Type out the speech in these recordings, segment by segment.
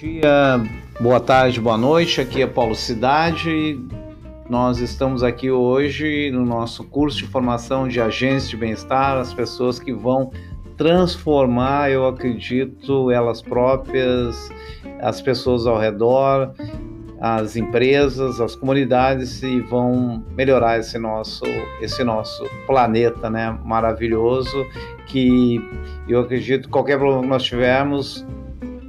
dia, boa tarde, boa noite. Aqui é Paulo Cidade. Nós estamos aqui hoje no nosso curso de formação de agentes de bem-estar, as pessoas que vão transformar, eu acredito, elas próprias, as pessoas ao redor, as empresas, as comunidades e vão melhorar esse nosso esse nosso planeta, né, maravilhoso que eu acredito qualquer problema que nós tivermos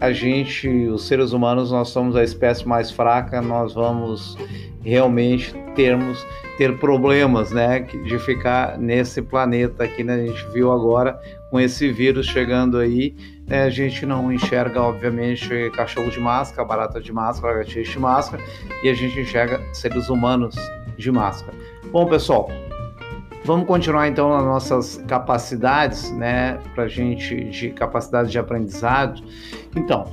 a gente, os seres humanos, nós somos a espécie mais fraca, nós vamos realmente termos ter problemas, né, de ficar nesse planeta aqui, né? A gente viu agora com esse vírus chegando aí, né, a gente não enxerga, obviamente, cachorro de máscara, barata de máscara, lagartixa de máscara, e a gente enxerga seres humanos de máscara. Bom, pessoal, vamos continuar então nas nossas capacidades, né, para gente de capacidade de aprendizado. Então,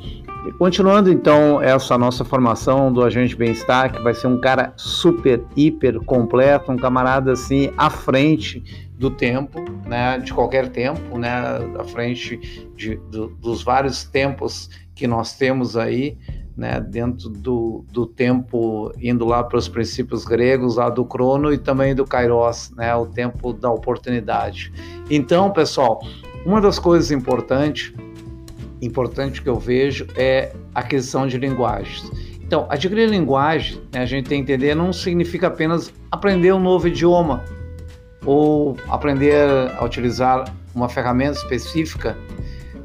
Continuando então essa nossa formação do agente bem-estar, que vai ser um cara super, hiper completo, um camarada assim à frente do tempo, né, de qualquer tempo, né, à frente de, do, dos vários tempos que nós temos aí, né, dentro do, do tempo indo lá para os princípios gregos, lá do crono e também do kairos, né, o tempo da oportunidade. Então, pessoal, uma das coisas importantes importante que eu vejo é a aquisição de linguagens. Então, adquirir linguagem, né, a gente tem que entender, não significa apenas aprender um novo idioma ou aprender a utilizar uma ferramenta específica,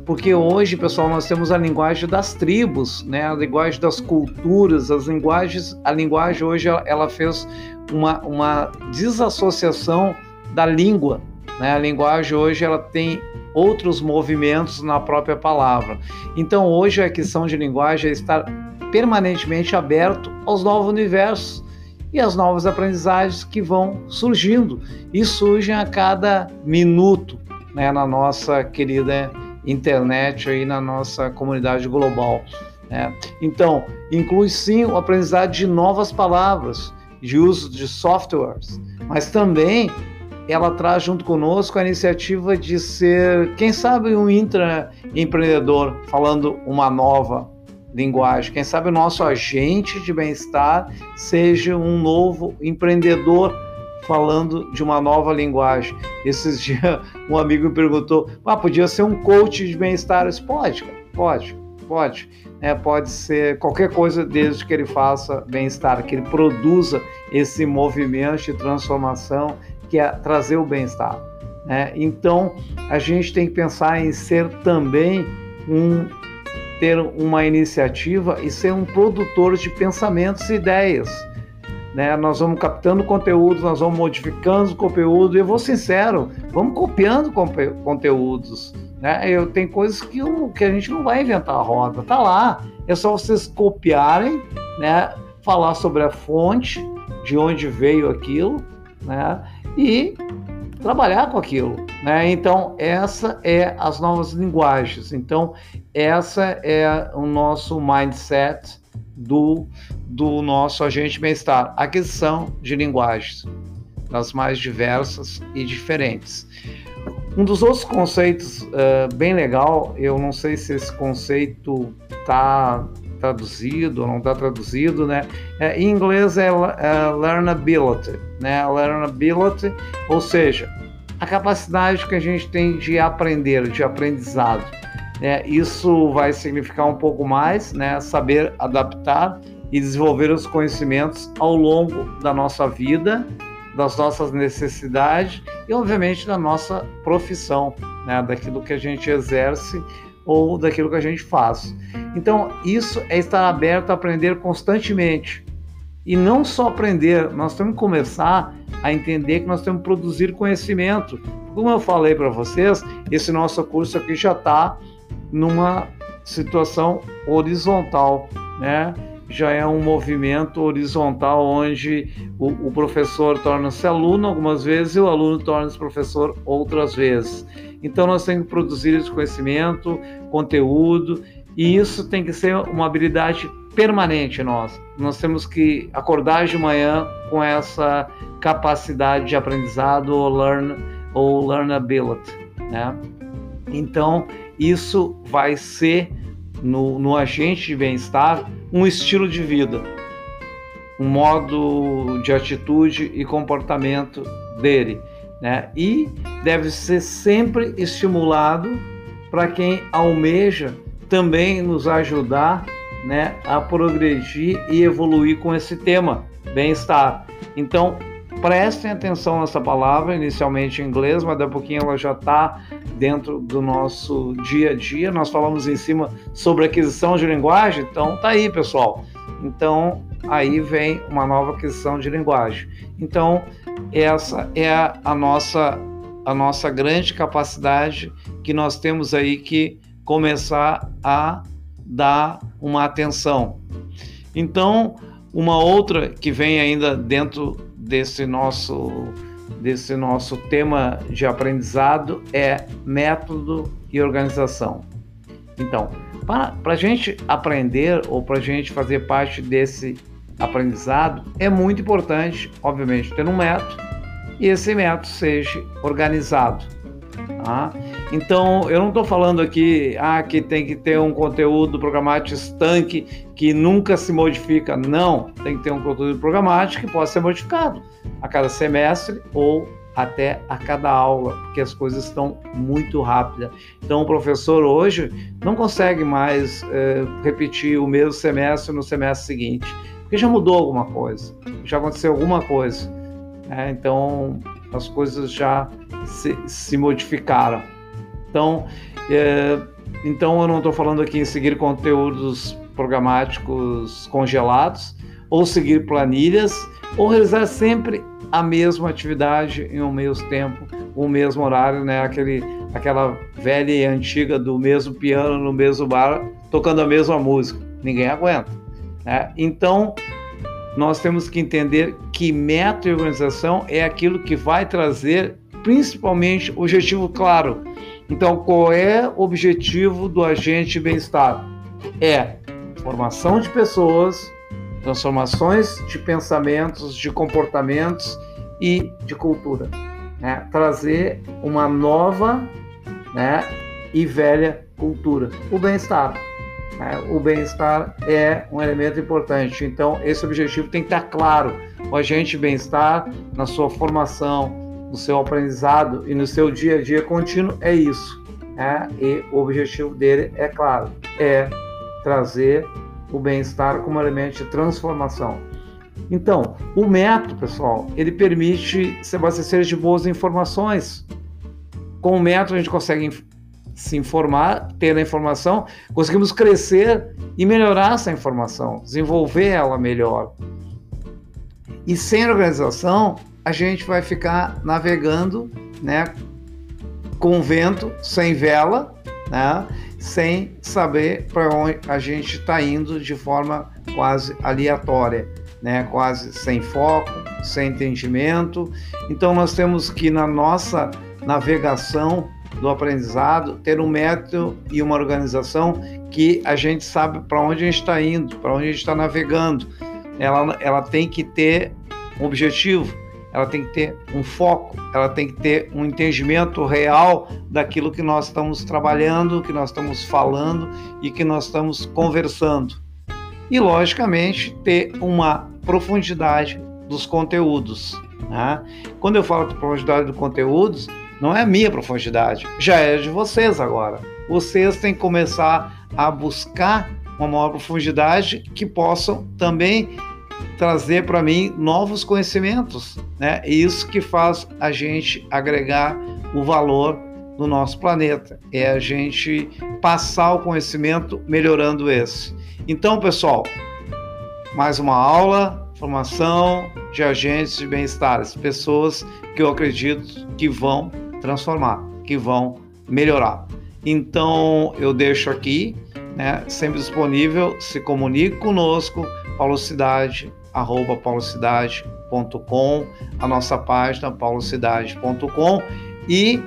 porque hoje, pessoal, nós temos a linguagem das tribos, né, a linguagem das culturas, as linguagens, a linguagem hoje ela, fez uma, uma desassociação da língua, né? A linguagem hoje ela tem outros movimentos na própria palavra. Então, hoje a questão de linguagem é estar permanentemente aberto aos novos universos e às novas aprendizagens que vão surgindo e surgem a cada minuto né, na nossa querida internet aí na nossa comunidade global. Né? Então, inclui sim o aprendizado de novas palavras, de uso de softwares, mas também ela traz junto conosco a iniciativa de ser, quem sabe, um intraempreendedor falando uma nova linguagem. Quem sabe o nosso agente de bem-estar seja um novo empreendedor falando de uma nova linguagem. Esses dias um amigo me perguntou: ah, podia ser um coach de bem-estar? Pode, cara, pode, pode. É, pode ser qualquer coisa desde que ele faça bem-estar, que ele produza esse movimento de transformação que é trazer o bem-estar. Né? Então, a gente tem que pensar em ser também um ter uma iniciativa e ser um produtor de pensamentos e ideias. Né? Nós vamos captando conteúdos, nós vamos modificando o conteúdo, e eu vou sincero, vamos copiando conteúdos. Né? Eu, tem coisas que, eu, que a gente não vai inventar a roda, tá lá. É só vocês copiarem, né? falar sobre a fonte, de onde veio aquilo, né? e trabalhar com aquilo. Né? Então, essa é as novas linguagens. Então, essa é o nosso mindset do, do nosso agente bem-estar. Aquisição de linguagens, das mais diversas e diferentes. Um dos outros conceitos uh, bem legal, eu não sei se esse conceito está traduzido ou não está traduzido, né? É, em inglês é, é learnability, né? Learnability, ou seja, a capacidade que a gente tem de aprender, de aprendizado. Né? Isso vai significar um pouco mais, né? Saber adaptar e desenvolver os conhecimentos ao longo da nossa vida, das nossas necessidades e, obviamente, da nossa profissão, né? Daquilo que a gente exerce ou daquilo que a gente faz. Então, isso é estar aberto a aprender constantemente. E não só aprender, nós temos que começar a entender que nós temos que produzir conhecimento. Como eu falei para vocês, esse nosso curso aqui já está numa situação horizontal, né? Já é um movimento horizontal onde o, o professor torna-se aluno algumas vezes e o aluno torna-se professor outras vezes. Então nós temos que produzir esse conhecimento, conteúdo, e isso tem que ser uma habilidade permanente nós. Nós temos que acordar de manhã com essa capacidade de aprendizado ou learn ou learnability, né? Então, isso vai ser no, no agente de bem-estar um estilo de vida, um modo de atitude e comportamento dele. Né? E deve ser sempre estimulado para quem almeja também nos ajudar né, a progredir e evoluir com esse tema, bem-estar. Então, prestem atenção nessa palavra, inicialmente em inglês, mas daqui a pouquinho ela já está dentro do nosso dia a dia. Nós falamos em cima sobre aquisição de linguagem, então tá aí, pessoal. Então, aí vem uma nova aquisição de linguagem. Então, essa é a nossa a nossa grande capacidade que nós temos aí que começar a dar uma atenção. Então, uma outra que vem ainda dentro desse nosso desse nosso tema de aprendizado é método e organização. Então, para a gente aprender ou para a gente fazer parte desse aprendizado, é muito importante, obviamente, ter um método e esse método seja organizado. Tá? Então, eu não estou falando aqui ah, que tem que ter um conteúdo programático estanque que nunca se modifica. Não, tem que ter um conteúdo programático que possa ser modificado a cada semestre ou até a cada aula, porque as coisas estão muito rápidas. Então, o professor hoje não consegue mais é, repetir o mesmo semestre no semestre seguinte, porque já mudou alguma coisa, já aconteceu alguma coisa. Né? Então, as coisas já se, se modificaram. Então, é, então eu não estou falando aqui em seguir conteúdos programáticos congelados, ou seguir planilhas, ou realizar sempre a mesma atividade em um mesmo tempo, o mesmo horário, né? Aquele, aquela velha e antiga do mesmo piano no mesmo bar, tocando a mesma música. Ninguém aguenta. Né? Então, nós temos que entender que meta e organização é aquilo que vai trazer principalmente objetivo claro. Então, qual é o objetivo do agente bem-estar? É formação de pessoas, transformações de pensamentos, de comportamentos e de cultura. Né? Trazer uma nova né, e velha cultura. O bem-estar. Né? O bem-estar é um elemento importante. Então, esse objetivo tem que estar claro. O agente bem-estar, na sua formação, no seu aprendizado e no seu dia a dia contínuo, é isso. Né? E o objetivo dele, é claro, é trazer o bem-estar como elemento de transformação. Então, o método, pessoal, ele permite se abastecer de boas informações. Com o método, a gente consegue se informar, ter a informação, conseguimos crescer e melhorar essa informação, desenvolver ela melhor. E sem organização, a gente vai ficar navegando, né, com vento, sem vela, né, sem saber para onde a gente está indo de forma quase aleatória, né, quase sem foco, sem entendimento. Então nós temos que na nossa navegação do aprendizado, ter um método e uma organização que a gente sabe para onde a gente está indo, para onde a gente está navegando. Ela, ela tem que ter um objetivo, ela tem que ter um foco, ela tem que ter um entendimento real daquilo que nós estamos trabalhando, que nós estamos falando e que nós estamos conversando. E, logicamente, ter uma profundidade dos conteúdos. Né? Quando eu falo de profundidade dos conteúdos, não é a minha profundidade, já é de vocês agora. Vocês têm que começar a buscar uma maior profundidade que possam também trazer para mim novos conhecimentos, né? É isso que faz a gente agregar o valor no nosso planeta, é a gente passar o conhecimento melhorando esse. Então, pessoal, mais uma aula, formação de agentes de bem-estar, pessoas que eu acredito que vão transformar, que vão melhorar. Então eu deixo aqui, né, sempre disponível, se comunique conosco, paulocidade, arroba paulocidade.com, a nossa página paulocidade.com e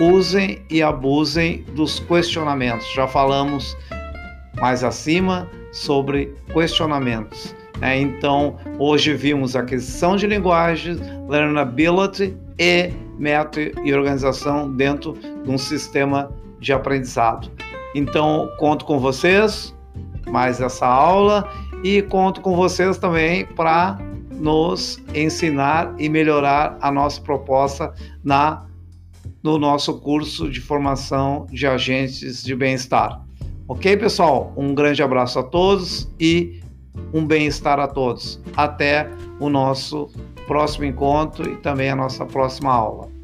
usem e abusem dos questionamentos. Já falamos mais acima sobre questionamentos. Né? Então, hoje vimos aquisição de linguagens, learnability e método e organização dentro de um sistema de aprendizado. Então, conto com vocês mais essa aula e conto com vocês também para nos ensinar e melhorar a nossa proposta na no nosso curso de formação de agentes de bem-estar. Ok, pessoal? Um grande abraço a todos e um bem-estar a todos. Até o nosso próximo encontro e também a nossa próxima aula.